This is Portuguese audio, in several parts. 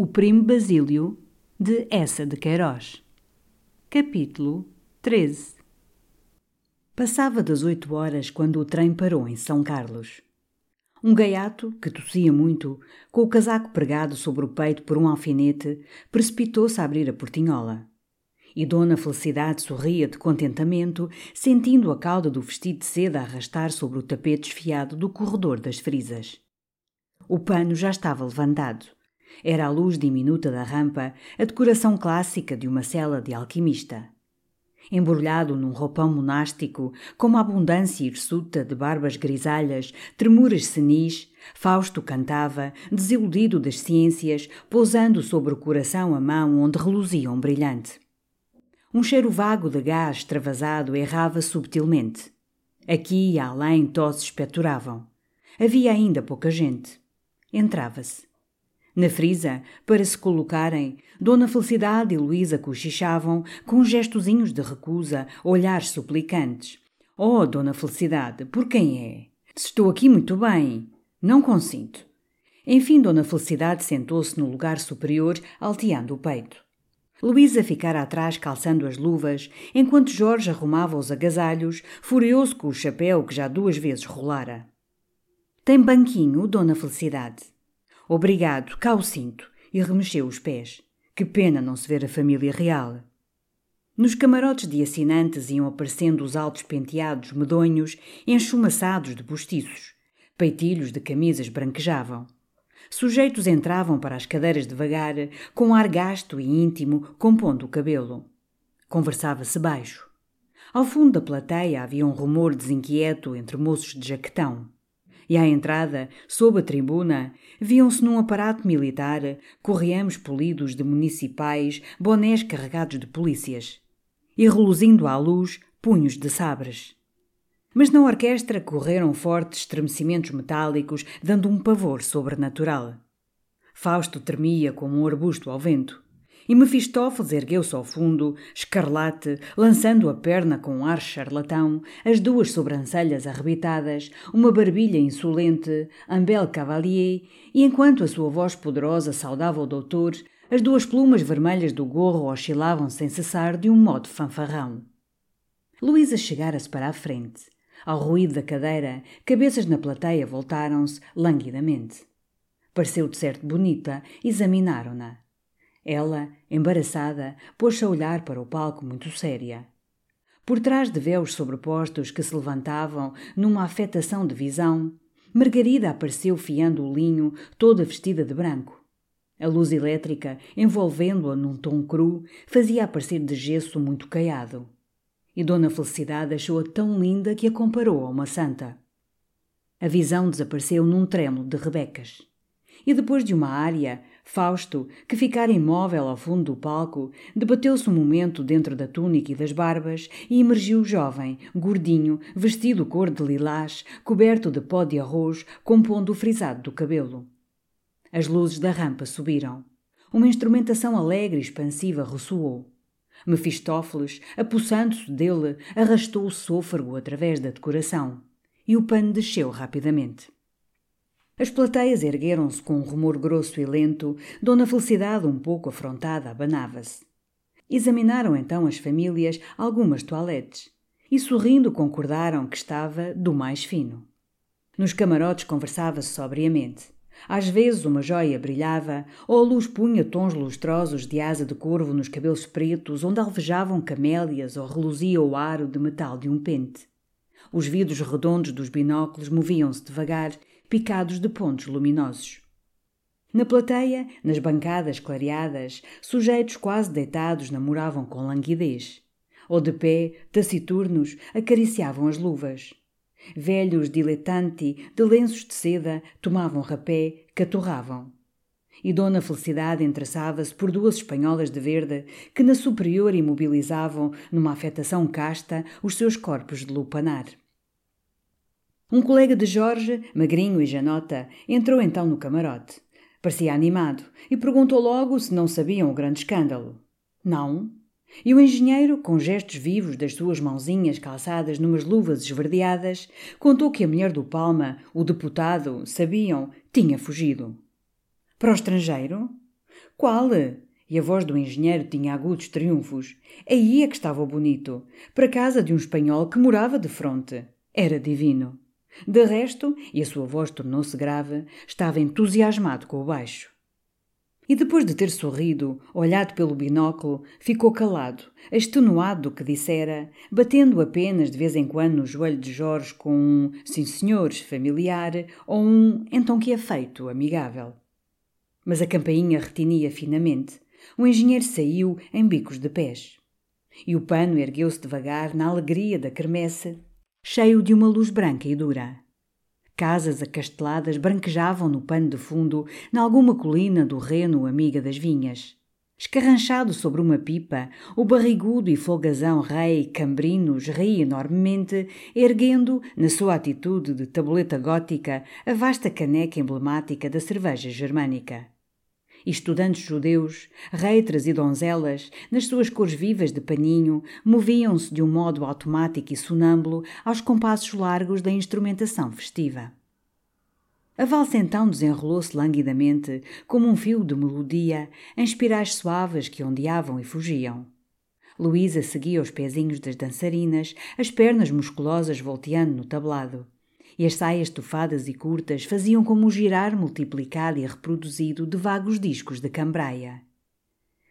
O Primo Basílio, de Essa de Queiroz. Capítulo 13 Passava das oito horas quando o trem parou em São Carlos. Um gaiato, que tossia muito, com o casaco pregado sobre o peito por um alfinete, precipitou-se a abrir a portinhola. E Dona Felicidade sorria de contentamento, sentindo a cauda do vestido de seda arrastar sobre o tapete esfiado do corredor das frisas. O pano já estava levantado. Era a luz diminuta da rampa, a decoração clássica de uma cela de alquimista. Embrulhado num roupão monástico, com uma abundância hirsuta de barbas grisalhas, tremuras senis, Fausto cantava, desiludido das ciências, pousando sobre o coração a mão onde reluzia um brilhante. Um cheiro vago de gás extravasado errava subtilmente. Aqui e além tosses espeturavam. Havia ainda pouca gente. Entrava-se. Na frisa, para se colocarem, Dona Felicidade e Luísa cochichavam, com gestozinhos de recusa, olhares suplicantes. Oh, Dona Felicidade, por quem é? Estou aqui muito bem. Não consinto. Enfim, Dona Felicidade sentou-se no lugar superior, alteando o peito. Luísa ficara atrás calçando as luvas, enquanto Jorge arrumava os agasalhos, furioso com o chapéu que já duas vezes rolara. Tem banquinho, Dona Felicidade? Obrigado, cá o cinto, e remexeu os pés. Que pena não se ver a família real. Nos camarotes de assinantes iam aparecendo os altos penteados medonhos, enchumaçados de postiços. Peitilhos de camisas branquejavam. Sujeitos entravam para as cadeiras devagar, com ar gasto e íntimo, compondo o cabelo. Conversava-se baixo. Ao fundo da plateia havia um rumor desinquieto entre moços de jaquetão e à entrada, sob a tribuna, viam-se num aparato militar correamos polidos de municipais, bonés carregados de polícias. E reluzindo à luz, punhos de sabres. Mas na orquestra correram fortes estremecimentos metálicos, dando um pavor sobrenatural. Fausto tremia como um arbusto ao vento. E Mefistófeles ergueu-se ao fundo, escarlate, lançando a perna com um ar charlatão, as duas sobrancelhas arrebitadas, uma barbilha insolente, un bel cavalier, e enquanto a sua voz poderosa saudava o doutor, as duas plumas vermelhas do gorro oscilavam sem cessar de um modo fanfarrão. Luísa chegara-se para a frente. Ao ruído da cadeira, cabeças na plateia voltaram-se languidamente. Pareceu de certo bonita, examinaram-na. Ela, embaraçada, pôs-se a olhar para o palco muito séria. Por trás de véus sobrepostos que se levantavam numa afetação de visão, Margarida apareceu fiando o linho, toda vestida de branco. A luz elétrica, envolvendo-a num tom cru, fazia aparecer de gesso muito caiado. E Dona Felicidade achou-a tão linda que a comparou a uma santa. A visão desapareceu num trêmulo de rebecas. E depois de uma área, Fausto, que ficara imóvel ao fundo do palco, debateu-se um momento dentro da túnica e das barbas e emergiu jovem, gordinho, vestido cor de lilás, coberto de pó de arroz, compondo o frisado do cabelo. As luzes da rampa subiram. Uma instrumentação alegre e expansiva ressoou. Mefistófeles, apossando-se dele, arrastou o sôfrego através da decoração. E o pano desceu rapidamente. As plateias ergueram-se com um rumor grosso e lento, Dona Felicidade, um pouco afrontada, abanava-se. Examinaram então as famílias algumas toaletes e, sorrindo, concordaram que estava do mais fino. Nos camarotes conversava-se sobriamente. Às vezes uma joia brilhava, ou a luz punha tons lustrosos de asa de corvo nos cabelos pretos, onde alvejavam camélias ou reluzia o aro de metal de um pente. Os vidros redondos dos binóculos moviam-se devagar, picados de pontos luminosos. Na plateia, nas bancadas clareadas, sujeitos quase deitados namoravam com languidez. Ou de pé, taciturnos, acariciavam as luvas. Velhos dilettanti, de lenços de seda, tomavam rapé, caturravam. E Dona Felicidade entraçava-se por duas espanholas de verde que na superior imobilizavam, numa afetação casta, os seus corpos de lupanar. Um colega de Jorge, magrinho e janota, entrou então no camarote. Parecia animado e perguntou logo se não sabiam o grande escândalo. Não, e o engenheiro, com gestos vivos das suas mãozinhas calçadas numas luvas esverdeadas, contou que a mulher do Palma, o deputado, sabiam, tinha fugido. Para o estrangeiro? Qual? E a voz do engenheiro tinha agudos triunfos. Aí é que estava o bonito, para casa de um espanhol que morava de fronte. Era divino. De resto, e a sua voz tornou-se grave, estava entusiasmado com o baixo. E depois de ter sorrido, olhado pelo binóculo, ficou calado, extenuado do que dissera, batendo apenas de vez em quando no joelho de Jorge com um sim senhores familiar ou um então que é feito amigável. Mas a campainha retinia finamente. O engenheiro saiu em bicos de pés. E o pano ergueu-se devagar na alegria da quermesse, cheio de uma luz branca e dura. Casas acasteladas branquejavam no pano de fundo, nalguma colina do Reno, amiga das vinhas. Escarranchado sobre uma pipa, o barrigudo e folgazão rei Cambrinos ria enormemente, erguendo, na sua atitude de tabuleta gótica, a vasta caneca emblemática da cerveja germânica estudantes judeus, reitras e donzelas, nas suas cores vivas de paninho, moviam-se de um modo automático e sonâmbulo aos compassos largos da instrumentação festiva. A valsa então desenrolou-se languidamente, como um fio de melodia, em espirais suaves que ondeavam e fugiam. Luísa seguia os pezinhos das dançarinas, as pernas musculosas volteando no tablado e as saias tufadas e curtas faziam como o girar multiplicado e reproduzido de vagos discos de cambraia.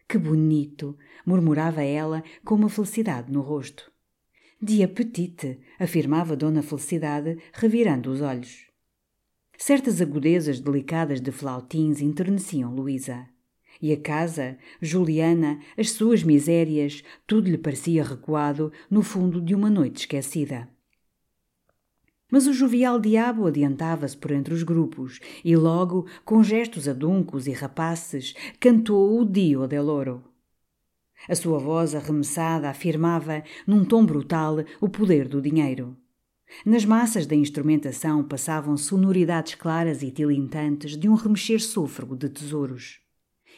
Que bonito! murmurava ela com uma felicidade no rosto. De apetite! afirmava Dona Felicidade, revirando os olhos. Certas agudezas delicadas de flautins enterneciam Luísa. E a casa, Juliana, as suas misérias, tudo lhe parecia recuado no fundo de uma noite esquecida. Mas o jovial diabo adiantava-se por entre os grupos e logo, com gestos aduncos e rapaces, cantou o Dio del. A sua voz arremessada afirmava, num tom brutal, o poder do dinheiro. Nas massas da instrumentação passavam sonoridades claras e tilintantes de um remexer sôfrego de tesouros.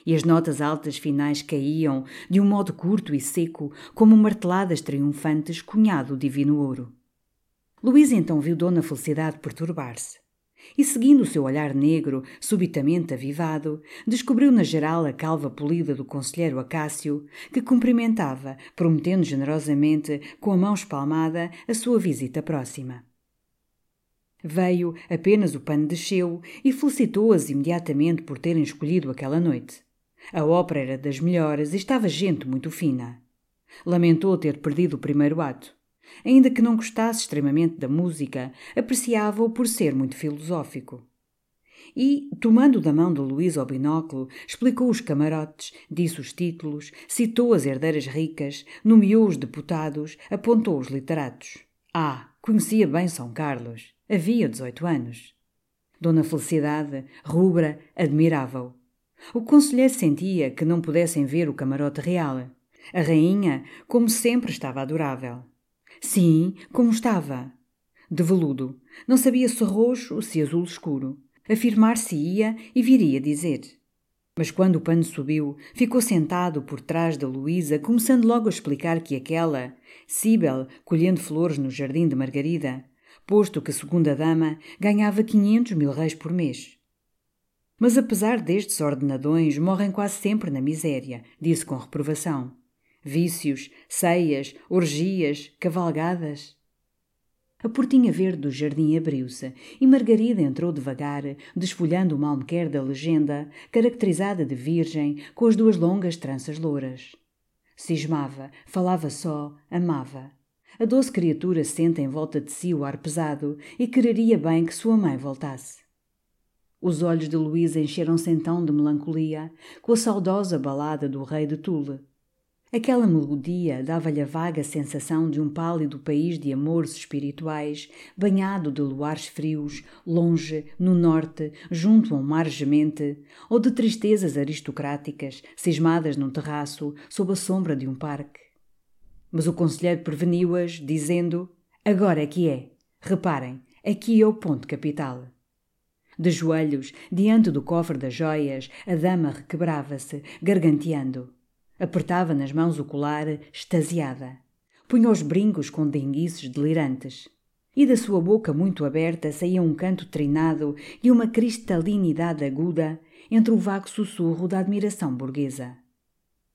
E as notas altas finais caíam, de um modo curto e seco, como marteladas triunfantes cunhado divino ouro. Luís então viu Dona Felicidade perturbar-se. E seguindo o seu olhar negro, subitamente avivado, descobriu na geral a calva polida do conselheiro Acácio, que cumprimentava, prometendo generosamente, com a mão espalmada, a sua visita próxima. Veio, apenas o pano desceu, e felicitou-as imediatamente por terem escolhido aquela noite. A ópera era das melhores e estava gente muito fina. Lamentou ter perdido o primeiro ato. Ainda que não gostasse extremamente da música, apreciava-o por ser muito filosófico. e, tomando da mão de Luísa o binóculo, explicou os camarotes, disse os títulos, citou as herdeiras ricas, nomeou os deputados, apontou os literatos. Ah, conhecia bem São Carlos. Havia dezoito anos. Dona Felicidade, rubra, admirava-o. O conselheiro sentia que não pudessem ver o camarote real. A rainha, como sempre, estava adorável. Sim, como estava. De veludo. Não sabia se roxo ou se azul escuro. Afirmar-se-ia e viria dizer. Mas quando o pano subiu, ficou sentado por trás da Luísa, começando logo a explicar que aquela, Cíbel, colhendo flores no jardim de Margarida, posto que segunda dama ganhava quinhentos mil reis por mês. Mas apesar destes ordenadões, morrem quase sempre na miséria, disse com reprovação. Vícios, ceias, orgias, cavalgadas. A portinha verde do jardim abriu-se e Margarida entrou devagar, desfolhando o malmequer da legenda, caracterizada de virgem, com as duas longas tranças louras. Cismava, falava só, amava. A doce criatura sente em volta de si o ar pesado e quereria bem que sua mãe voltasse. Os olhos de Luísa encheram-se então de melancolia, com a saudosa balada do rei de Tule. Aquela melodia dava-lhe a vaga sensação de um pálido país de amores espirituais, banhado de luares frios, longe, no norte, junto a um mar gemente, ou de tristezas aristocráticas, cismadas num terraço, sob a sombra de um parque. Mas o conselheiro preveniu-as, dizendo: Agora é que é. Reparem, aqui é o ponto capital. De joelhos, diante do cofre das joias, a dama requebrava-se, garganteando. Apertava nas mãos o colar, extasiada. Punha os brincos com denguices delirantes. E da sua boca muito aberta saía um canto trinado e uma cristalinidade aguda entre o vago sussurro da admiração burguesa.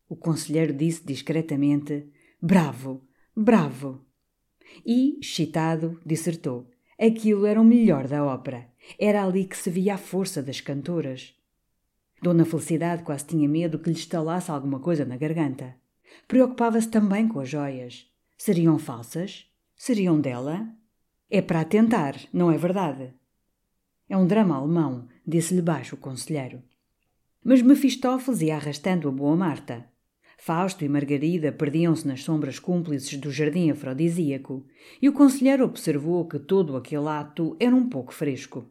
O conselheiro disse discretamente: Bravo, bravo! E, excitado, dissertou: Aquilo era o melhor da ópera. Era ali que se via a força das cantoras. Dona Felicidade quase tinha medo que lhe estalasse alguma coisa na garganta. Preocupava-se também com as joias. Seriam falsas? Seriam dela? É para atentar, não é verdade? É um drama alemão, disse-lhe baixo o conselheiro. Mas Mefistófeles ia arrastando a boa Marta. Fausto e Margarida perdiam-se nas sombras cúmplices do jardim afrodisíaco, e o conselheiro observou que todo aquele ato era um pouco fresco.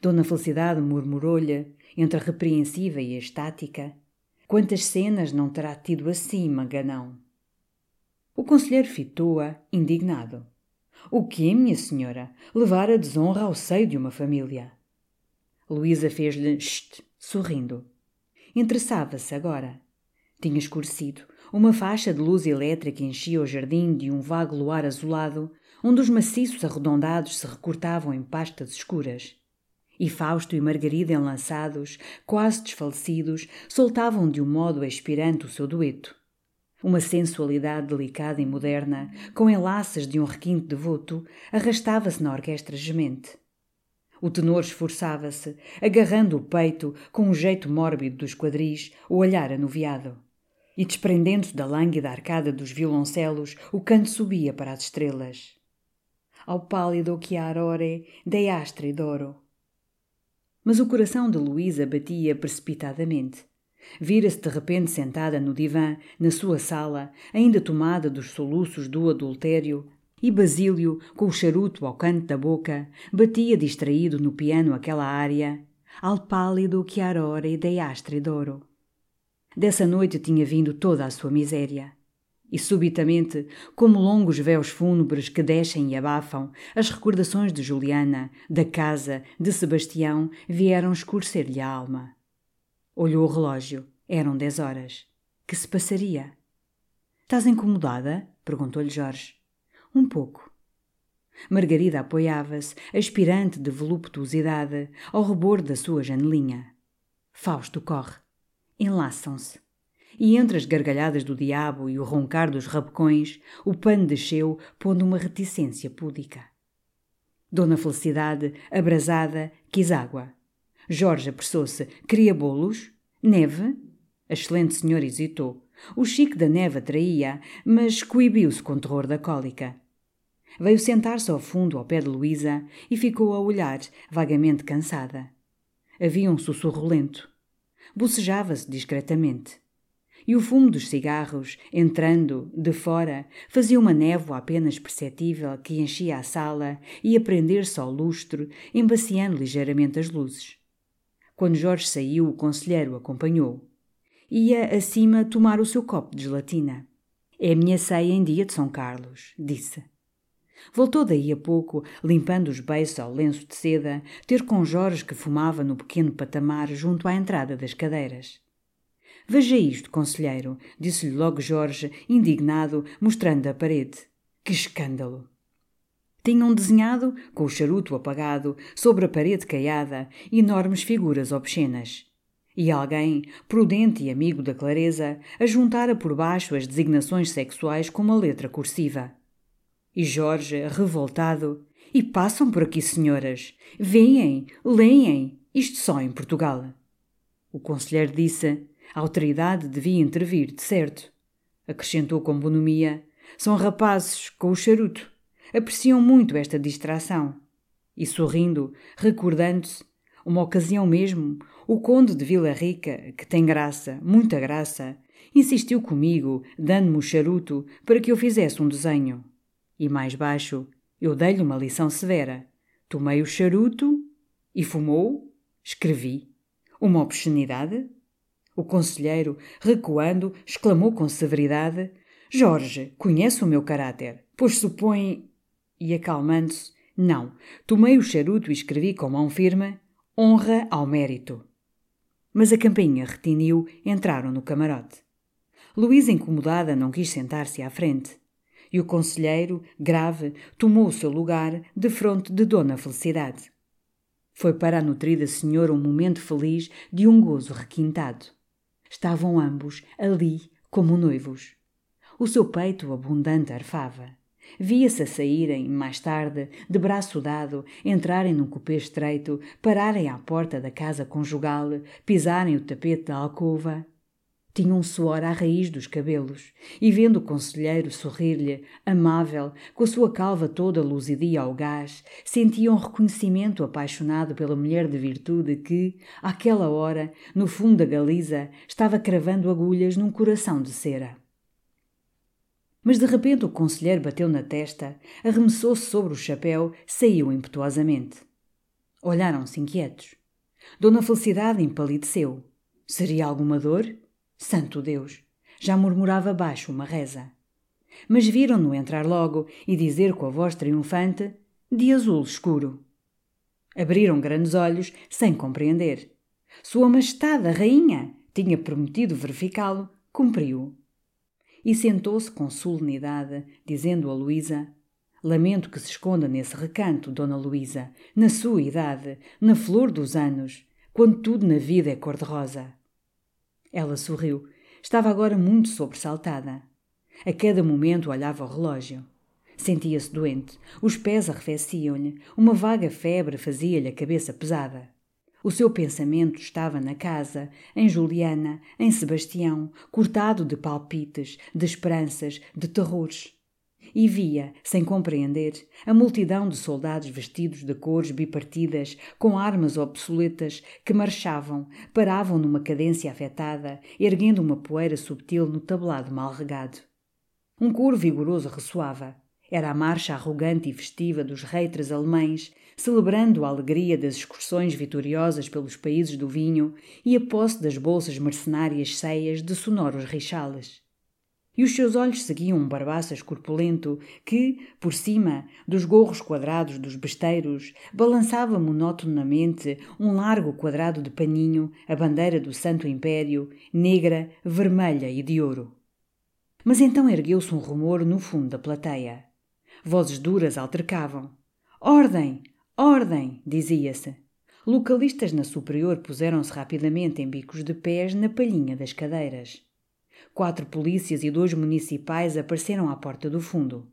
Dona Felicidade murmurou-lhe, entre a repreensiva e a estática. Quantas cenas não terá tido assim, Maganão? O conselheiro fitou-a, indignado. O que, minha senhora? Levar a desonra ao seio de uma família. Luísa fez-lhe chst, sorrindo. Interessava-se agora. Tinha escurecido. Uma faixa de luz elétrica enchia o jardim de um vago luar azulado, onde os maciços arredondados se recortavam em pastas escuras. E Fausto e Margarida, enlaçados, quase desfalecidos, soltavam de um modo expirante o seu dueto. Uma sensualidade delicada e moderna, com enlaces de um requinte devoto, arrastava-se na orquestra gemente. O tenor esforçava-se, agarrando o peito com um jeito mórbido dos quadris, o olhar anuviado. E desprendendo-se da lânguida arcada dos violoncelos, o canto subia para as estrelas. Ao pálido chiarore dei astri d'oro mas o coração de Luísa batia precipitadamente. Vira-se de repente sentada no divã, na sua sala, ainda tomada dos soluços do adultério, e Basílio, com o charuto ao canto da boca, batia distraído no piano aquela área Al pálido chiarore dei astri d'oro. Dessa noite tinha vindo toda a sua miséria. E subitamente, como longos véus fúnebres que descem e abafam, as recordações de Juliana, da casa, de Sebastião, vieram escurecer-lhe a alma. Olhou o relógio. Eram dez horas. Que se passaria? Estás incomodada? perguntou-lhe Jorge. Um pouco. Margarida apoiava-se, aspirante de voluptuosidade, ao rebor da sua janelinha. Fausto corre. Enlaçam-se e entre as gargalhadas do diabo e o roncar dos rabecões, o pano desceu, pondo uma reticência púdica. Dona Felicidade, abrasada, quis água. Jorge apressou-se. Queria bolos? Neve? A excelente senhora hesitou. O chique da neve atraía, mas coibiu-se com terror da cólica. Veio sentar-se ao fundo ao pé de Luísa e ficou a olhar, vagamente cansada. Havia um sussurro lento. Bocejava-se discretamente. E o fumo dos cigarros, entrando, de fora, fazia uma névoa apenas perceptível que enchia a sala e a prender-se ao lustre, embaciando ligeiramente as luzes. Quando Jorge saiu, o conselheiro acompanhou. Ia acima tomar o seu copo de gelatina. É a minha ceia em dia de São Carlos, disse. Voltou daí a pouco, limpando os beiços ao lenço de seda, ter com Jorge que fumava no pequeno patamar junto à entrada das cadeiras. Veja isto, conselheiro, disse-lhe logo Jorge, indignado, mostrando a parede. Que escândalo! Tinham desenhado, com o charuto apagado, sobre a parede caiada, enormes figuras obscenas. E alguém, prudente e amigo da clareza, ajuntara por baixo as designações sexuais com uma letra cursiva. E Jorge, revoltado, e passam por aqui, senhoras. Vêm, leem, isto só em Portugal. O conselheiro disse: a autoridade devia intervir, de certo. Acrescentou com bonomia: são rapazes com o charuto. Apreciam muito esta distração. E sorrindo, recordando-se, uma ocasião mesmo, o conde de Vila Rica, que tem graça, muita graça, insistiu comigo, dando-me o charuto para que eu fizesse um desenho. E mais baixo, eu dei-lhe uma lição severa. Tomei o charuto e fumou, escrevi. Uma obscenidade? O conselheiro, recuando, exclamou com severidade: Jorge, conhece o meu caráter, pois supõe e acalmando-se, não, tomei o charuto e escrevi com mão firme: honra ao mérito. Mas a campainha retiniu, entraram no camarote. Luísa, incomodada, não quis sentar-se à frente. E o conselheiro, grave, tomou o seu lugar de fronte de Dona Felicidade. Foi para a nutrida senhora um momento feliz de um gozo requintado. Estavam ambos ali como noivos. O seu peito abundante arfava. Via-se a saírem, mais tarde, de braço dado, entrarem num cupê estreito, pararem à porta da casa conjugal, pisarem o tapete da alcova. Tinha um suor à raiz dos cabelos, e vendo o conselheiro sorrir-lhe, amável, com a sua calva toda luzidia ao gás, sentia um reconhecimento apaixonado pela mulher de virtude que, àquela hora, no fundo da Galiza, estava cravando agulhas num coração de cera. Mas de repente o conselheiro bateu na testa, arremessou-se sobre o chapéu, saiu impetuosamente. Olharam-se inquietos. Dona Felicidade empalideceu. Seria alguma dor? Santo Deus! Já murmurava baixo uma reza. Mas viram-no entrar logo e dizer com a voz triunfante: de azul escuro. Abriram grandes olhos, sem compreender. Sua Majestade, a Rainha, tinha prometido verificá-lo, cumpriu e sentou-se com solenidade, dizendo a Luísa: Lamento que se esconda nesse recanto, Dona Luísa, na sua idade, na flor dos anos, quando tudo na vida é cor-de-rosa. Ela sorriu. Estava agora muito sobressaltada. A cada momento olhava o relógio. Sentia-se doente, os pés arrefeciam-lhe, uma vaga febre fazia-lhe a cabeça pesada. O seu pensamento estava na casa, em Juliana, em Sebastião, cortado de palpites, de esperanças, de terrores. E via, sem compreender, a multidão de soldados vestidos de cores bipartidas, com armas obsoletas, que marchavam, paravam numa cadência afetada, erguendo uma poeira subtil no tablado mal regado. Um coro vigoroso ressoava. Era a marcha arrogante e festiva dos reitres alemães, celebrando a alegria das excursões vitoriosas pelos países do vinho e a posse das bolsas mercenárias ceias de sonoros rixales. E os seus olhos seguiam um barbaças corpulento que, por cima dos gorros quadrados dos besteiros, balançava monotonamente um largo quadrado de paninho, a bandeira do Santo Império, negra, vermelha e de ouro. Mas então ergueu-se um rumor no fundo da plateia. Vozes duras altercavam. Ordem! Ordem! dizia-se. Localistas na superior puseram-se rapidamente em bicos de pés na palhinha das cadeiras. Quatro polícias e dois municipais apareceram à porta do fundo.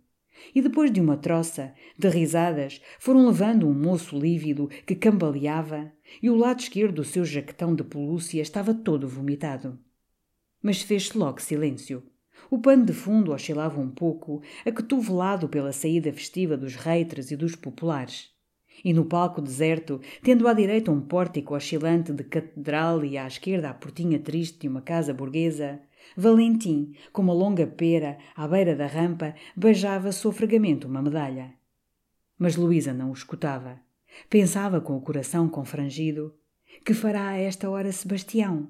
E depois de uma troça, de risadas, foram levando um moço lívido que cambaleava e o lado esquerdo do seu jaquetão de pelúcia estava todo vomitado. Mas fez-se logo silêncio. O pano de fundo oscilava um pouco, acotovelado pela saída festiva dos reitres e dos populares E no palco deserto, tendo à direita um pórtico oscilante de catedral e à esquerda a portinha triste de uma casa burguesa, Valentim, com uma longa pera à beira da rampa, beijava sofregamente uma medalha. Mas Luísa não o escutava. Pensava com o coração confrangido: que fará a esta hora Sebastião?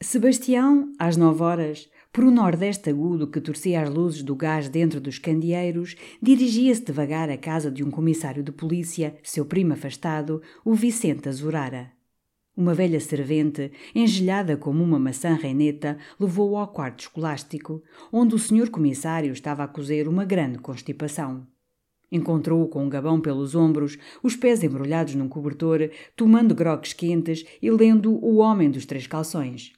Sebastião, às nove horas, por um nordeste agudo que torcia as luzes do gás dentro dos candeeiros, dirigia-se devagar à casa de um comissário de polícia, seu primo afastado, o Vicente Azurara. Uma velha servente, engelhada como uma maçã reineta, levou-o ao quarto escolástico, onde o senhor comissário estava a cozer uma grande constipação. Encontrou-o com um gabão pelos ombros, os pés embrulhados num cobertor, tomando groques quentes e lendo O Homem dos Três Calções.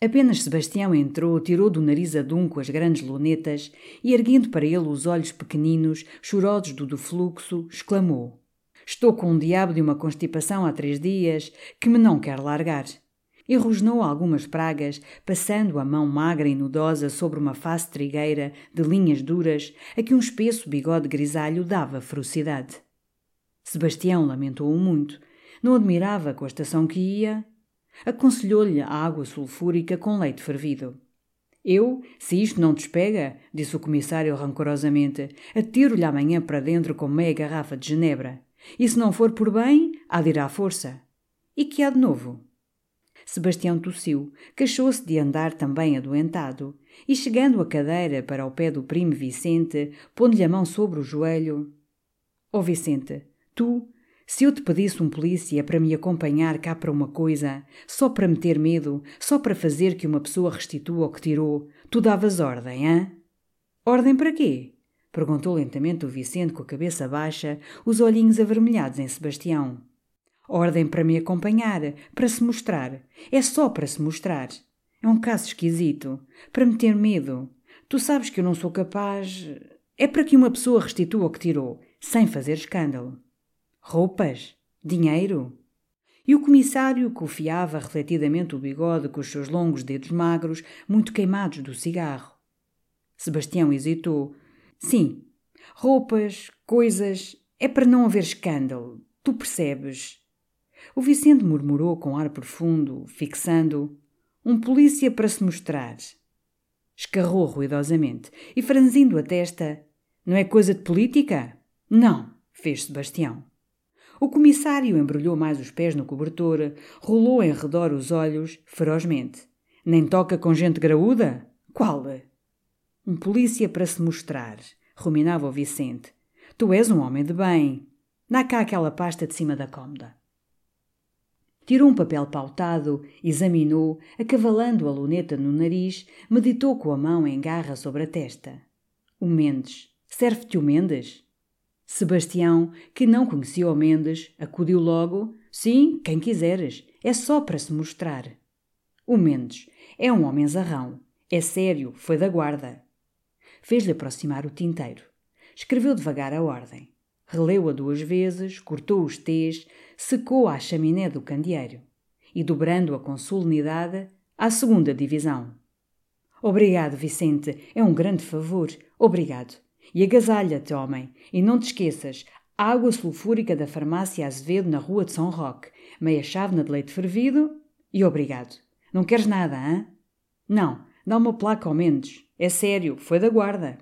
Apenas Sebastião entrou, tirou do nariz adunco as grandes lunetas e, erguendo para ele os olhos pequeninos, chorosos do defluxo, exclamou: Estou com um diabo de uma constipação há três dias que me não quer largar. E rosnou algumas pragas, passando a mão magra e nudosa sobre uma face trigueira de linhas duras a que um espesso bigode grisalho dava ferocidade. Sebastião lamentou-o muito. Não admirava com a estação que ia, Aconselhou-lhe a água sulfúrica com leite fervido. Eu, se isto não despega, disse o comissário rancorosamente, atiro-lhe amanhã para dentro com meia garrafa de genebra. E se não for por bem, há de ir à força. E que há de novo? Sebastião tossiu, queixou-se de andar também adoentado, e chegando a cadeira para o pé do primo Vicente, pondo-lhe a mão sobre o joelho. Ó oh Vicente, tu, se eu te pedisse um polícia para me acompanhar cá para uma coisa, só para me ter medo, só para fazer que uma pessoa restitua o que tirou, tu davas ordem, hã? Ordem para quê? Perguntou lentamente o Vicente com a cabeça baixa, os olhinhos avermelhados em Sebastião. Ordem para me acompanhar, para se mostrar. É só para se mostrar. É um caso esquisito. Para me ter medo. Tu sabes que eu não sou capaz. É para que uma pessoa restitua o que tirou, sem fazer escândalo. Roupas? Dinheiro? E o comissário cofiava refletidamente o bigode com os seus longos dedos magros, muito queimados do cigarro. Sebastião hesitou. Sim, roupas, coisas. É para não haver escândalo. Tu percebes? O Vicente murmurou com ar profundo, fixando. Um polícia para se mostrar. Escarrou ruidosamente e, franzindo a testa. Não é coisa de política? Não, fez Sebastião. O comissário embrulhou mais os pés no cobertor, rolou em redor os olhos, ferozmente. Nem toca com gente graúda? Qual? Um polícia para se mostrar, ruminava o Vicente. Tu és um homem de bem. Dá cá aquela pasta de cima da cômoda. Tirou um papel pautado, examinou, acavalando a luneta no nariz, meditou com a mão em garra sobre a testa. O Mendes. Serve-te o Mendes? Sebastião, que não conhecia o Mendes, acudiu logo: Sim, quem quiseres, é só para se mostrar. O Mendes é um homem zarrão, é sério, foi da guarda. Fez-lhe aproximar o tinteiro. Escreveu devagar a ordem. Releu-a duas vezes, cortou os T's, secou à chaminé do candeeiro e, dobrando-a com solenidade, à segunda divisão. Obrigado, Vicente, é um grande favor. Obrigado. E agasalha-te, homem, e não te esqueças, água sulfúrica da farmácia Azevedo na rua de São Roque, meia chávena de leite fervido e obrigado. Não queres nada, hã? Não, dá uma placa ao Mendes. É sério, foi da guarda.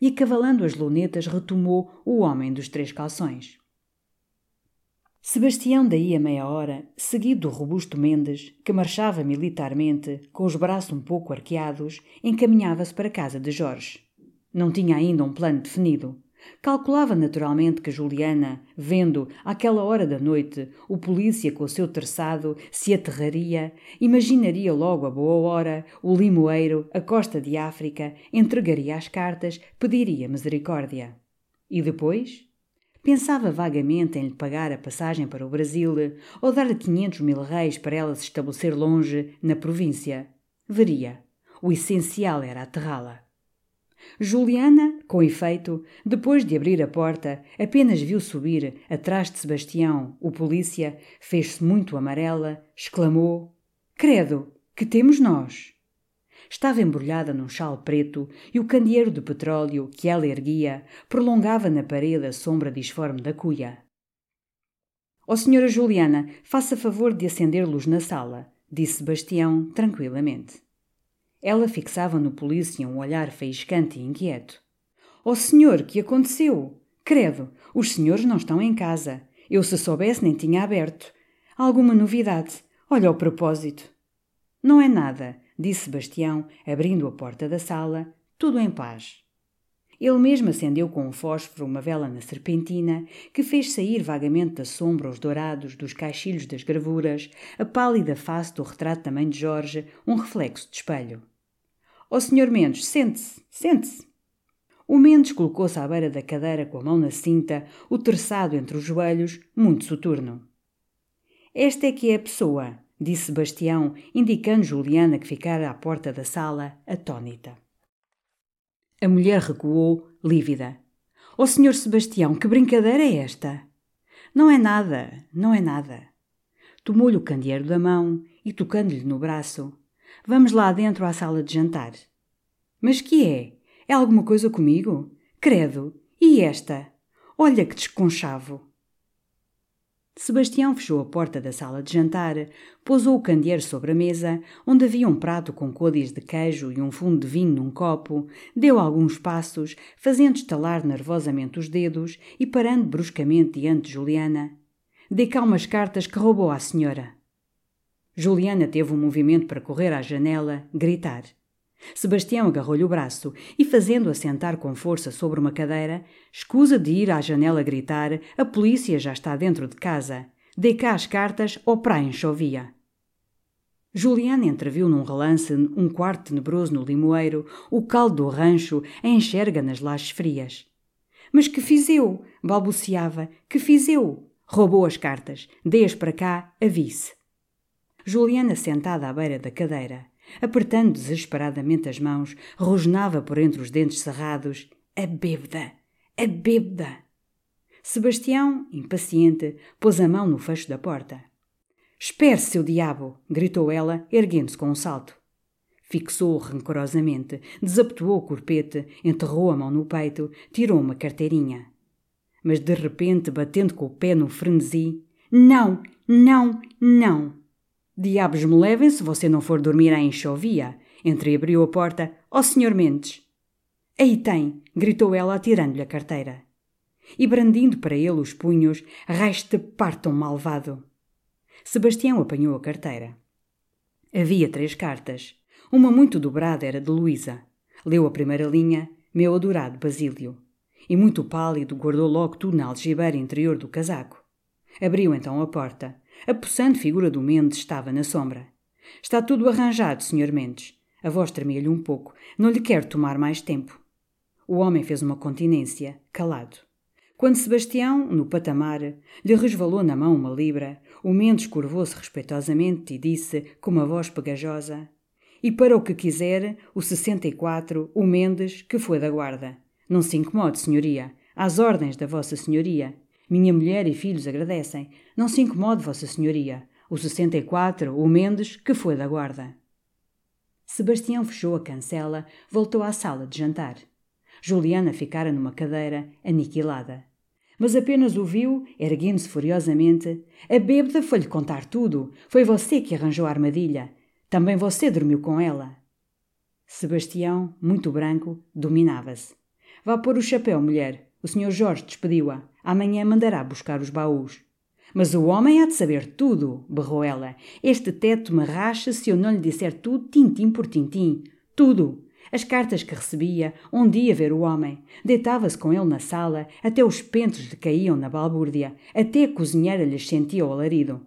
E cavalando as lunetas retomou o homem dos três calções. Sebastião daí a meia hora, seguido do robusto Mendes, que marchava militarmente, com os braços um pouco arqueados, encaminhava-se para a casa de Jorge. Não tinha ainda um plano definido. Calculava naturalmente que Juliana, vendo, àquela hora da noite, o polícia com o seu terçado, se aterraria, imaginaria logo a boa hora, o limoeiro, a costa de África, entregaria as cartas, pediria misericórdia. E depois? Pensava vagamente em lhe pagar a passagem para o Brasil ou dar-lhe quinhentos mil reis para ela se estabelecer longe, na província. Veria. O essencial era aterrá-la. Juliana, com efeito, depois de abrir a porta, apenas viu subir, atrás de Sebastião, o polícia, fez-se muito amarela, exclamou: Credo, que temos nós? Estava embrulhada num chal preto e o candeeiro de petróleo que ela erguia prolongava na parede a sombra disforme da cuia. Ó oh, senhora Juliana, faça favor de acender luz na sala, disse Sebastião tranquilamente. Ela fixava no polícia um olhar faiscante e inquieto. Ó oh, senhor, que aconteceu? Credo, os senhores não estão em casa. Eu, se soubesse, nem tinha aberto. Alguma novidade? Olha o propósito. Não é nada, disse Sebastião, abrindo a porta da sala, tudo em paz. Ele mesmo acendeu com um fósforo uma vela na serpentina, que fez sair vagamente da sombra os dourados dos caixilhos das gravuras, a pálida face do retrato da mãe de Jorge, um reflexo de espelho. Ó oh, Sr. Mendes, sente-se, sente-se. O Mendes colocou-se à beira da cadeira com a mão na cinta, o terçado entre os joelhos, muito soturno. Esta é que é a pessoa, disse Sebastião, indicando Juliana que ficara à porta da sala, atônita. A mulher recuou, lívida. Ó oh, senhor Sebastião, que brincadeira é esta? Não é nada, não é nada. Tomou-lhe o candeeiro da mão e, tocando-lhe no braço, vamos lá dentro à sala de jantar. Mas que é? É alguma coisa comigo? Credo! E esta? Olha que desconchavo! Sebastião fechou a porta da sala de jantar, pousou o candeeiro sobre a mesa, onde havia um prato com côdeas de queijo e um fundo de vinho num copo, deu alguns passos, fazendo estalar nervosamente os dedos e parando bruscamente diante de Juliana. Dê cá umas cartas que roubou à senhora. Juliana teve um movimento para correr à janela, gritar. Sebastião agarrou-lhe o braço e, fazendo-a sentar com força sobre uma cadeira, escusa de ir à janela gritar: A polícia já está dentro de casa. Dê cá as cartas ou praia chovia. Juliana entreviu num relance um quarto tenebroso no limoeiro, o caldo do rancho, a enxerga nas lajes frias. Mas que fiz eu? balbuciava. Que fiz eu? Roubou as cartas. Dê-as para cá, avise. Juliana sentada à beira da cadeira. Apertando desesperadamente as mãos, rosnava por entre os dentes cerrados: A bêbada! A bêbada! Sebastião, impaciente, pôs a mão no fecho da porta. Espere, seu diabo! gritou ela, erguendo-se com um salto. Fixou-o rancorosamente, desabotoou o corpete, enterrou a mão no peito, tirou uma carteirinha. Mas de repente, batendo com o pé no frenesi: Não! Não! Não! Diabos me levem se você não for dormir à enxovia. Entreabriu a porta. Ó oh, Sr. Mendes! Aí tem! gritou ela, atirando-lhe a carteira. E brandindo para ele os punhos, reste partam malvado. Sebastião apanhou a carteira. Havia três cartas. Uma muito dobrada era de Luísa. Leu a primeira linha, meu adorado Basílio. E muito pálido guardou logo tudo na algibeira interior do casaco. Abriu então a porta a possante figura do Mendes estava na sombra. Está tudo arranjado, Sr. Mendes. A voz tremia-lhe um pouco. Não lhe quero tomar mais tempo. O homem fez uma continência, calado. Quando Sebastião, no patamar, lhe resvalou na mão uma libra, o Mendes curvou-se respeitosamente e disse, com uma voz pegajosa: E para o que quiser, o 64, o Mendes, que foi da guarda. Não se incomode, senhoria. Às ordens da Vossa Senhoria. Minha mulher e filhos agradecem. Não se incomode, Vossa Senhoria. O 64, o Mendes, que foi da guarda. Sebastião fechou a cancela, voltou à sala de jantar. Juliana ficara numa cadeira, aniquilada. Mas apenas o viu, erguendo-se furiosamente. A bêbada foi-lhe contar tudo. Foi você que arranjou a armadilha. Também você dormiu com ela. Sebastião, muito branco, dominava-se. Vá pôr o chapéu, mulher. O senhor Jorge despediu-a. Amanhã mandará buscar os baús. Mas o homem há de saber tudo, berrou ela. Este teto me racha se eu não lhe disser tudo, tintim por tintim. Tudo. As cartas que recebia, onde ia ver o homem. Deitava-se com ele na sala, até os pentos lhe caíam na balbúrdia, até a cozinheira lhes sentia o alarido.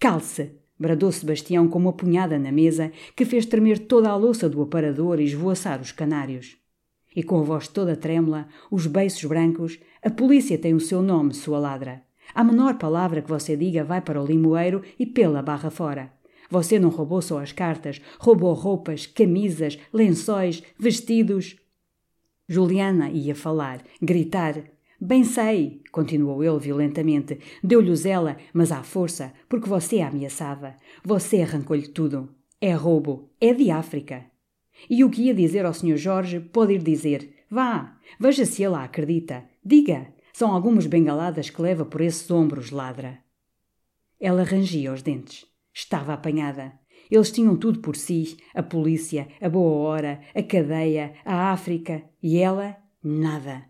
Calce! bradou Sebastião com uma punhada na mesa que fez tremer toda a louça do aparador e esvoaçar os canários. E com a voz toda trêmula, os beiços brancos, a polícia tem o seu nome, sua ladra. A menor palavra que você diga vai para o limoeiro e pela barra fora. Você não roubou só as cartas, roubou roupas, camisas, lençóis, vestidos. Juliana ia falar, gritar. Bem sei, continuou ele violentamente. Deu-lhes ela, mas à força, porque você a ameaçava. Você arrancou-lhe tudo. É roubo, é de África. E o que ia dizer ao Sr. Jorge pode ir dizer: Vá, veja se ele acredita. Diga, são algumas bengaladas que leva por esses ombros, ladra. Ela rangia os dentes. Estava apanhada. Eles tinham tudo por si: a polícia, a boa hora, a cadeia, a África. E ela, nada.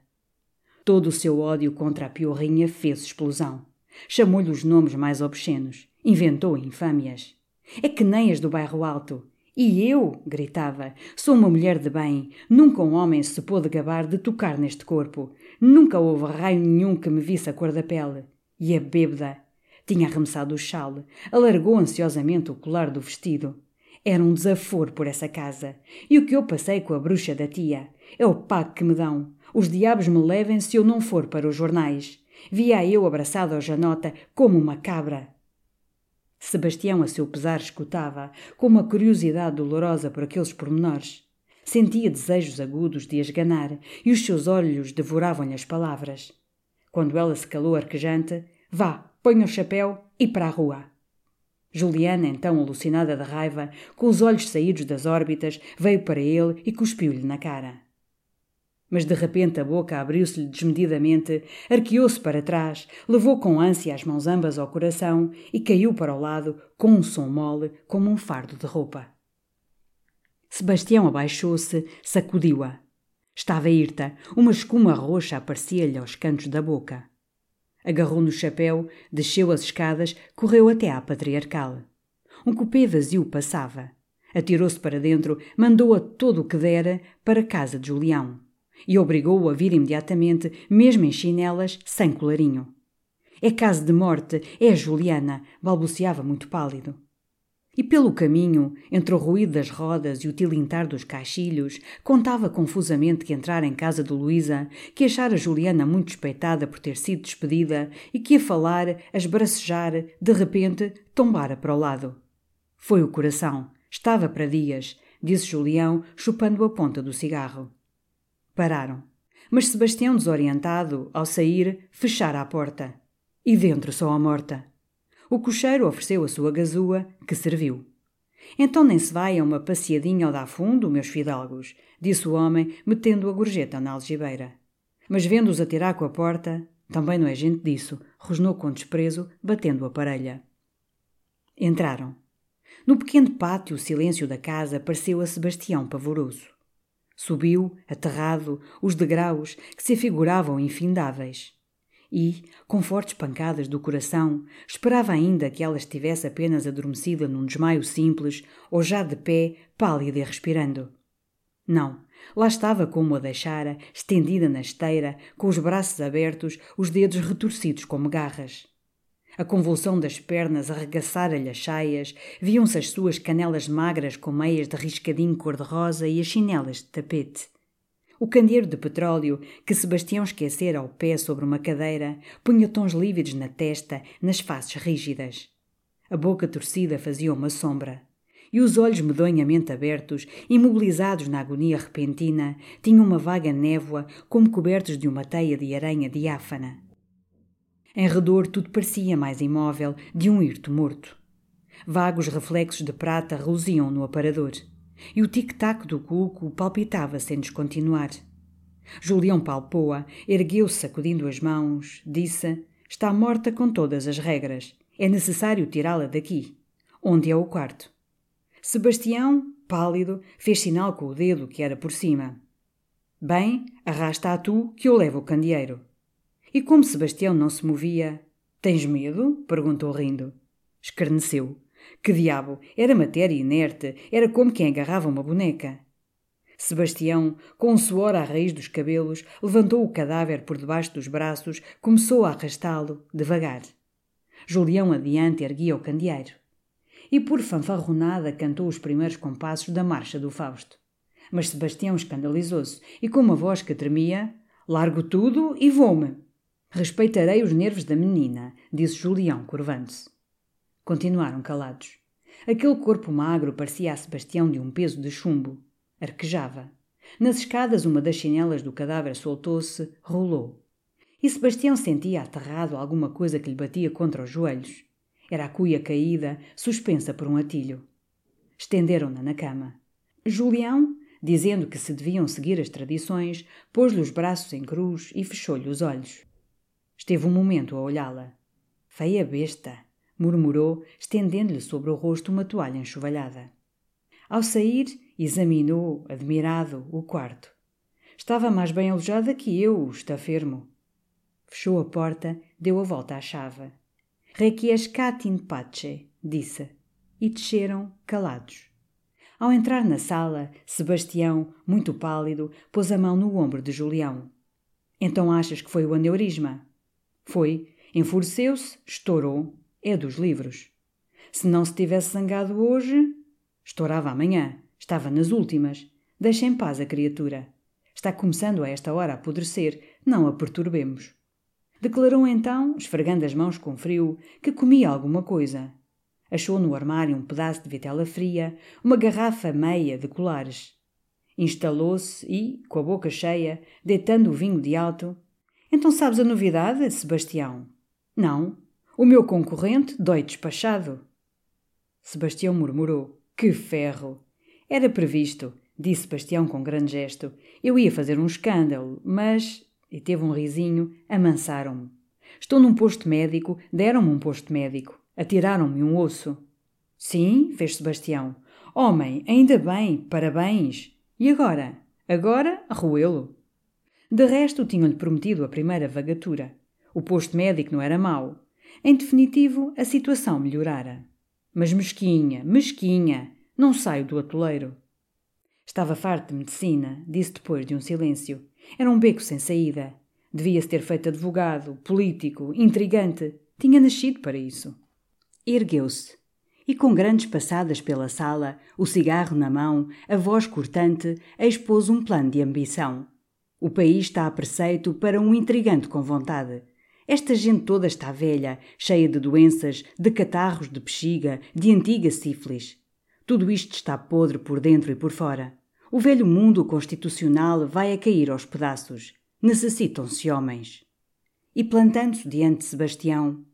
Todo o seu ódio contra a piorrinha fez explosão. Chamou-lhe os nomes mais obscenos. Inventou infâmias. É que nem as do bairro alto. E eu, gritava, sou uma mulher de bem. Nunca um homem se pôde gabar de tocar neste corpo. Nunca houve raio nenhum que me visse a cor da pele. E a bêbada. Tinha arremessado o chale, alargou ansiosamente o colar do vestido. Era um desaforo por essa casa. E o que eu passei com a bruxa da tia? É o pago que me dão. Os diabos me levem se eu não for para os jornais. Via eu abraçado ao Janota como uma cabra. Sebastião, a seu pesar, escutava, com uma curiosidade dolorosa por aqueles pormenores. Sentia desejos agudos de esganar e os seus olhos devoravam-lhe as palavras. Quando ela se calou arquejante, vá, ponha o chapéu e para a rua. Juliana, então alucinada de raiva, com os olhos saídos das órbitas, veio para ele e cuspiu-lhe na cara mas de repente a boca abriu-se-lhe desmedidamente, arqueou-se para trás, levou com ânsia as mãos ambas ao coração e caiu para o lado com um som mole como um fardo de roupa. Sebastião abaixou-se, sacudiu-a. Estava hirta, uma escuma roxa aparecia-lhe aos cantos da boca. Agarrou no chapéu, desceu as escadas, correu até à patriarcal. Um cupê vazio passava. Atirou-se para dentro, mandou a todo o que dera para a casa de Julião e obrigou-o a vir imediatamente, mesmo em chinelas, sem colarinho. É caso de morte, é Juliana, balbuciava muito pálido. E pelo caminho, entre o ruído das rodas e o tilintar dos caixilhos, contava confusamente que entrara em casa de Luísa, que achara Juliana muito espeitada por ter sido despedida e que a falar, a esbracejar, de repente, tombara para o lado. Foi o coração. Estava para dias, disse Julião, chupando a ponta do cigarro. Pararam. Mas Sebastião, desorientado, ao sair, fechara a porta. E dentro só a morta. O cocheiro ofereceu a sua gazua, que serviu. Então nem se vai a uma passeadinha ao da fundo, meus fidalgos, disse o homem, metendo a gorjeta na algibeira. Mas vendo-os atirar com a porta, também não é gente disso, rosnou com desprezo, batendo a parelha. Entraram. No pequeno pátio, o silêncio da casa pareceu a Sebastião pavoroso. Subiu, aterrado, os degraus que se afiguravam infindáveis. E, com fortes pancadas do coração, esperava ainda que ela estivesse apenas adormecida num desmaio simples ou já de pé, pálida e respirando. Não, lá estava como a deixara, estendida na esteira, com os braços abertos, os dedos retorcidos como garras. A convulsão das pernas arregaçara-lhe as saias, viam-se as suas canelas magras com meias de riscadinho cor-de-rosa e as chinelas de tapete. O candeeiro de petróleo, que Sebastião esquecera ao pé sobre uma cadeira, punha tons lívidos na testa, nas faces rígidas. A boca torcida fazia uma sombra. E os olhos medonhamente abertos, imobilizados na agonia repentina, tinham uma vaga névoa como cobertos de uma teia de aranha diáfana. Em redor tudo parecia mais imóvel, de um hirto morto. Vagos reflexos de prata reluziam no aparador, e o tic-tac do cuco palpitava sem descontinuar. Julião palpou-a, ergueu-se sacudindo as mãos, disse: Está morta com todas as regras. É necessário tirá-la daqui. Onde é o quarto? Sebastião, pálido, fez sinal com o dedo que era por cima. Bem, arrasta a tu que eu levo o candeeiro. E como Sebastião não se movia. Tens medo? perguntou rindo. Escarneceu. Que diabo! Era matéria inerte, era como quem agarrava uma boneca. Sebastião, com um suor à raiz dos cabelos, levantou o cadáver por debaixo dos braços, começou a arrastá-lo, devagar. Julião adiante erguia o candeeiro. E por fanfarronada cantou os primeiros compassos da marcha do Fausto. Mas Sebastião escandalizou-se e, com uma voz que tremia, largo tudo e vou-me. Respeitarei os nervos da menina, disse Julião, curvando-se. Continuaram calados. Aquele corpo magro parecia a Sebastião de um peso de chumbo. Arquejava. Nas escadas, uma das chinelas do cadáver soltou-se, rolou. E Sebastião sentia aterrado alguma coisa que lhe batia contra os joelhos. Era a cuia caída, suspensa por um atilho. Estenderam-na na cama. Julião, dizendo que se deviam seguir as tradições, pôs-lhe os braços em cruz e fechou-lhe os olhos. Esteve um momento a olhá-la. Feia besta, murmurou, estendendo-lhe sobre o rosto uma toalha enxovalhada. Ao sair, examinou, admirado, o quarto. Estava mais bem alojada que eu, estafermo. Fechou a porta, deu a volta à chave. Requiescat in pace, disse, e desceram calados. Ao entrar na sala, Sebastião, muito pálido, pôs a mão no ombro de Julião. Então achas que foi o aneurisma? Foi. Enfureceu-se, estourou. É dos livros. Se não se tivesse zangado hoje, estourava amanhã. Estava nas últimas. Deixa em paz a criatura. Está começando a esta hora a apodrecer. Não a perturbemos. Declarou então, esfregando as mãos com frio, que comia alguma coisa. Achou no armário um pedaço de vitela fria, uma garrafa meia de colares. Instalou-se e, com a boca cheia, deitando o vinho de alto, então sabes a novidade, Sebastião? Não. O meu concorrente dói despachado. Sebastião murmurou. Que ferro! Era previsto, disse Sebastião com grande gesto. Eu ia fazer um escândalo, mas. E teve um risinho, amansaram-me. Estou num posto médico, deram-me um posto médico. Atiraram-me um osso. Sim, fez Sebastião. Homem, ainda bem, parabéns. E agora? Agora, roê-lo. De resto, tinham-lhe prometido a primeira vagatura. O posto médico não era mau. Em definitivo, a situação melhorara. Mas mesquinha, mesquinha, não saio do atoleiro. Estava farto de medicina, disse depois de um silêncio. Era um beco sem saída. Devia-se ter feito advogado, político, intrigante. Tinha nascido para isso. Ergueu-se e, com grandes passadas pela sala, o cigarro na mão, a voz cortante, expôs um plano de ambição. O país está a preceito para um intrigante com vontade. Esta gente toda está velha, cheia de doenças, de catarros de bexiga, de antiga sífilis. Tudo isto está podre por dentro e por fora. O velho mundo constitucional vai a cair aos pedaços. Necessitam-se homens. E plantando-se diante de Sebastião,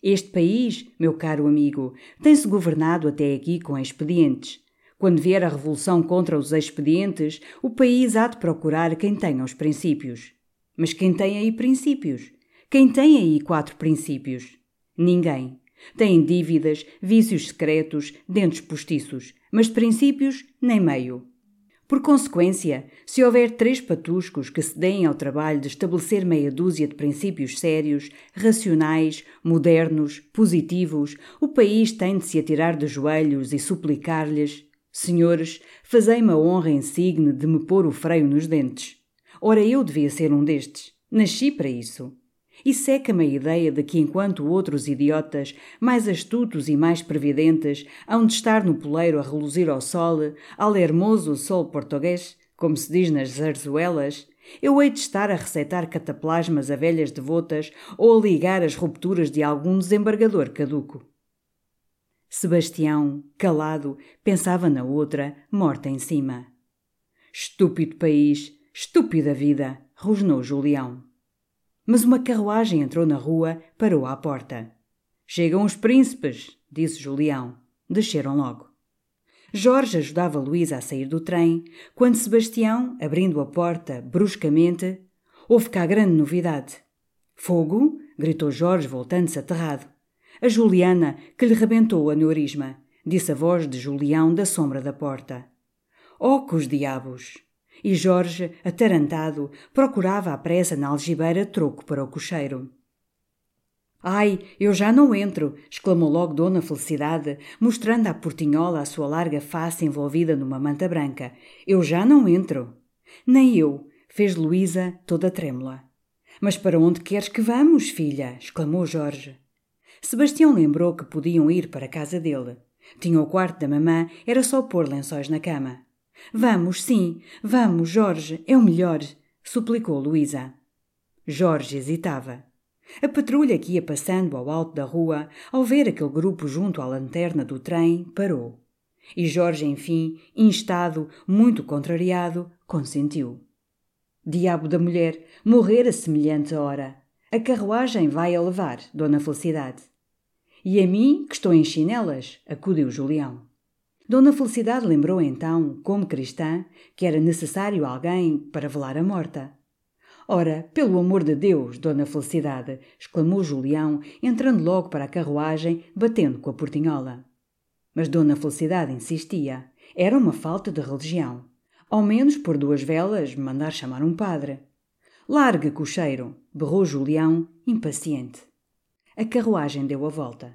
este país, meu caro amigo, tem-se governado até aqui com expedientes. Quando vier a revolução contra os expedientes, o país há de procurar quem tenha os princípios. Mas quem tem aí princípios? Quem tem aí quatro princípios? Ninguém. Têm dívidas, vícios secretos, dentes postiços, mas princípios nem meio. Por consequência, se houver três patuscos que se deem ao trabalho de estabelecer meia dúzia de princípios sérios, racionais, modernos, positivos, o país tem de se atirar de joelhos e suplicar-lhes Senhores, fazei-me a honra insigne de me pôr o freio nos dentes. Ora, eu devia ser um destes. Nasci para isso. E seca-me a ideia de que, enquanto outros idiotas, mais astutos e mais previdentes, hão de estar no poleiro a reluzir ao sol, ao hermoso sol português, como se diz nas zarzuelas, eu hei de estar a receitar cataplasmas a velhas devotas ou a ligar as rupturas de algum desembargador caduco. Sebastião, calado, pensava na outra, morta em cima. Estúpido país, estúpida vida, rosnou Julião. Mas uma carruagem entrou na rua, parou à porta. Chegam os príncipes, disse Julião. Desceram logo. Jorge ajudava Luísa a sair do trem, quando Sebastião, abrindo a porta bruscamente, houve cá grande novidade. Fogo? gritou Jorge, voltando-se aterrado. A Juliana, que lhe rebentou o aneurisma, disse a voz de Julião da sombra da porta. Oh, que os diabos! E Jorge, atarantado, procurava à pressa na algibeira troco para o cocheiro. Ai, eu já não entro! exclamou logo Dona Felicidade, mostrando à portinhola a sua larga face envolvida numa manta branca. Eu já não entro! Nem eu! fez Luísa, toda trêmula. Mas para onde queres que vamos, filha? exclamou Jorge. Sebastião lembrou que podiam ir para a casa dele. Tinha o quarto da mamã, era só pôr lençóis na cama. Vamos, sim, vamos, Jorge, é o melhor, suplicou Luísa. Jorge hesitava. A patrulha que ia passando ao alto da rua, ao ver aquele grupo junto à lanterna do trem, parou. E Jorge, enfim, instado, muito contrariado, consentiu. Diabo da mulher, morrer a semelhante hora. A carruagem vai a levar, Dona Felicidade. E a mim, que estou em chinelas, acudiu Julião. Dona Felicidade lembrou então, como cristã, que era necessário alguém para velar a morta. Ora, pelo amor de Deus, Dona Felicidade! exclamou Julião, entrando logo para a carruagem, batendo com a portinhola. Mas Dona Felicidade insistia. Era uma falta de religião. Ao menos por duas velas mandar chamar um padre. Largue, cocheiro! berrou Julião, impaciente. A carruagem deu a volta.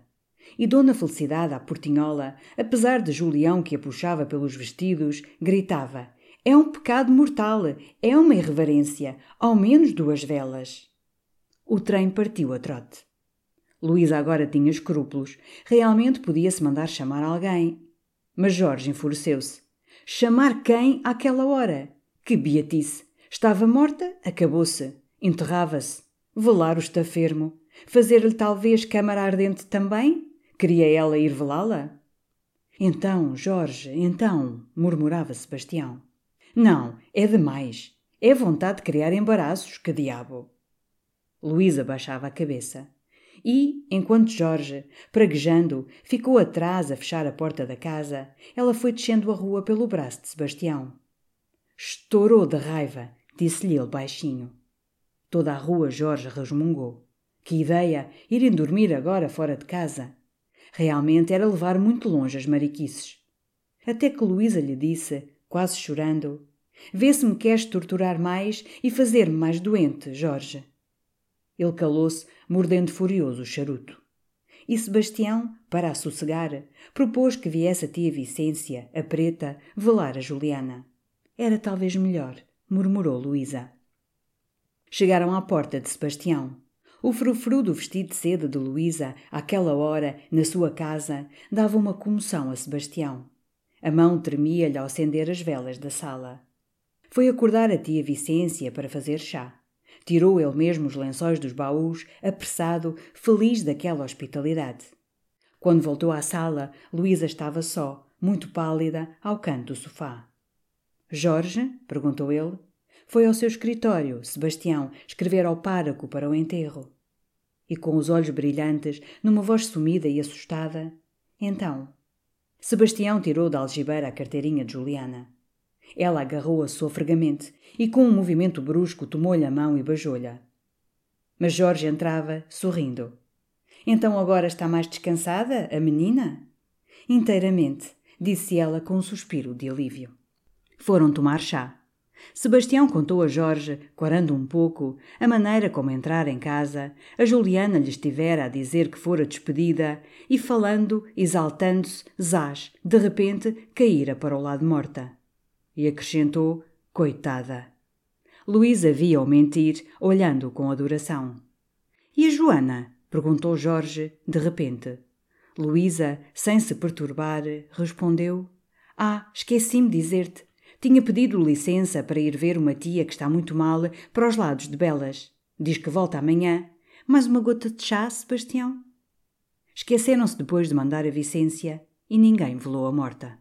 E Dona Felicidade, à portinhola, apesar de Julião que a puxava pelos vestidos, gritava: É um pecado mortal, é uma irreverência, ao menos duas velas. O trem partiu a trote. Luísa agora tinha escrúpulos. Realmente podia-se mandar chamar alguém. Mas Jorge enfureceu-se. Chamar quem àquela hora? Que beatice! Estava morta, acabou-se. Enterrava-se. Velar o estafermo. Fazer-lhe talvez câmara ardente também? Queria ela ir velá-la? Então, Jorge, então, murmurava Sebastião. Não, é demais. É vontade de criar embaraços, que diabo. Luísa baixava a cabeça. E, enquanto Jorge, praguejando, ficou atrás a fechar a porta da casa, ela foi descendo a rua pelo braço de Sebastião. Estourou de raiva, disse-lhe ele baixinho. Toda a rua Jorge resmungou. Que ideia, irem dormir agora fora de casa. Realmente era levar muito longe as mariquices. Até que Luísa lhe disse, quase chorando: Vê se me queres torturar mais e fazer-me mais doente, Jorge. Ele calou-se, mordendo furioso o charuto. E Sebastião, para a sossegar, propôs que viesse a tia Vicência, a preta, velar a Juliana. Era talvez melhor, murmurou Luísa. Chegaram à porta de Sebastião. O frufru do vestido de seda de Luísa, àquela hora, na sua casa, dava uma comoção a Sebastião. A mão tremia-lhe ao acender as velas da sala. Foi acordar a tia Vicência para fazer chá. Tirou ele mesmo os lençóis dos baús, apressado, feliz daquela hospitalidade. Quando voltou à sala, Luísa estava só, muito pálida, ao canto do sofá. Jorge? perguntou ele. Foi ao seu escritório, Sebastião, escrever ao pároco para o enterro. E com os olhos brilhantes, numa voz sumida e assustada, então. Sebastião tirou da algibeira a carteirinha de Juliana. Ela agarrou-a sofregamente e, com um movimento brusco, tomou-lhe a mão e beijou-lhe. Mas Jorge entrava, sorrindo. Então agora está mais descansada, a menina? Inteiramente, disse ela com um suspiro de alívio. Foram tomar chá. Sebastião contou a Jorge, corando um pouco, a maneira como entrar em casa, a Juliana lhe estivera a dizer que fora despedida e, falando, exaltando-se, zás, de repente, caíra para o lado morta. E acrescentou: Coitada! Luísa via-o mentir, olhando com adoração. E a Joana? perguntou Jorge, de repente. Luísa, sem se perturbar, respondeu: Ah, esqueci-me dizer-te. Tinha pedido licença para ir ver uma tia que está muito mal para os lados de Belas. Diz que volta amanhã. Mais uma gota de chá, Sebastião? Esqueceram-se depois de mandar a Vicência e ninguém velou a morta.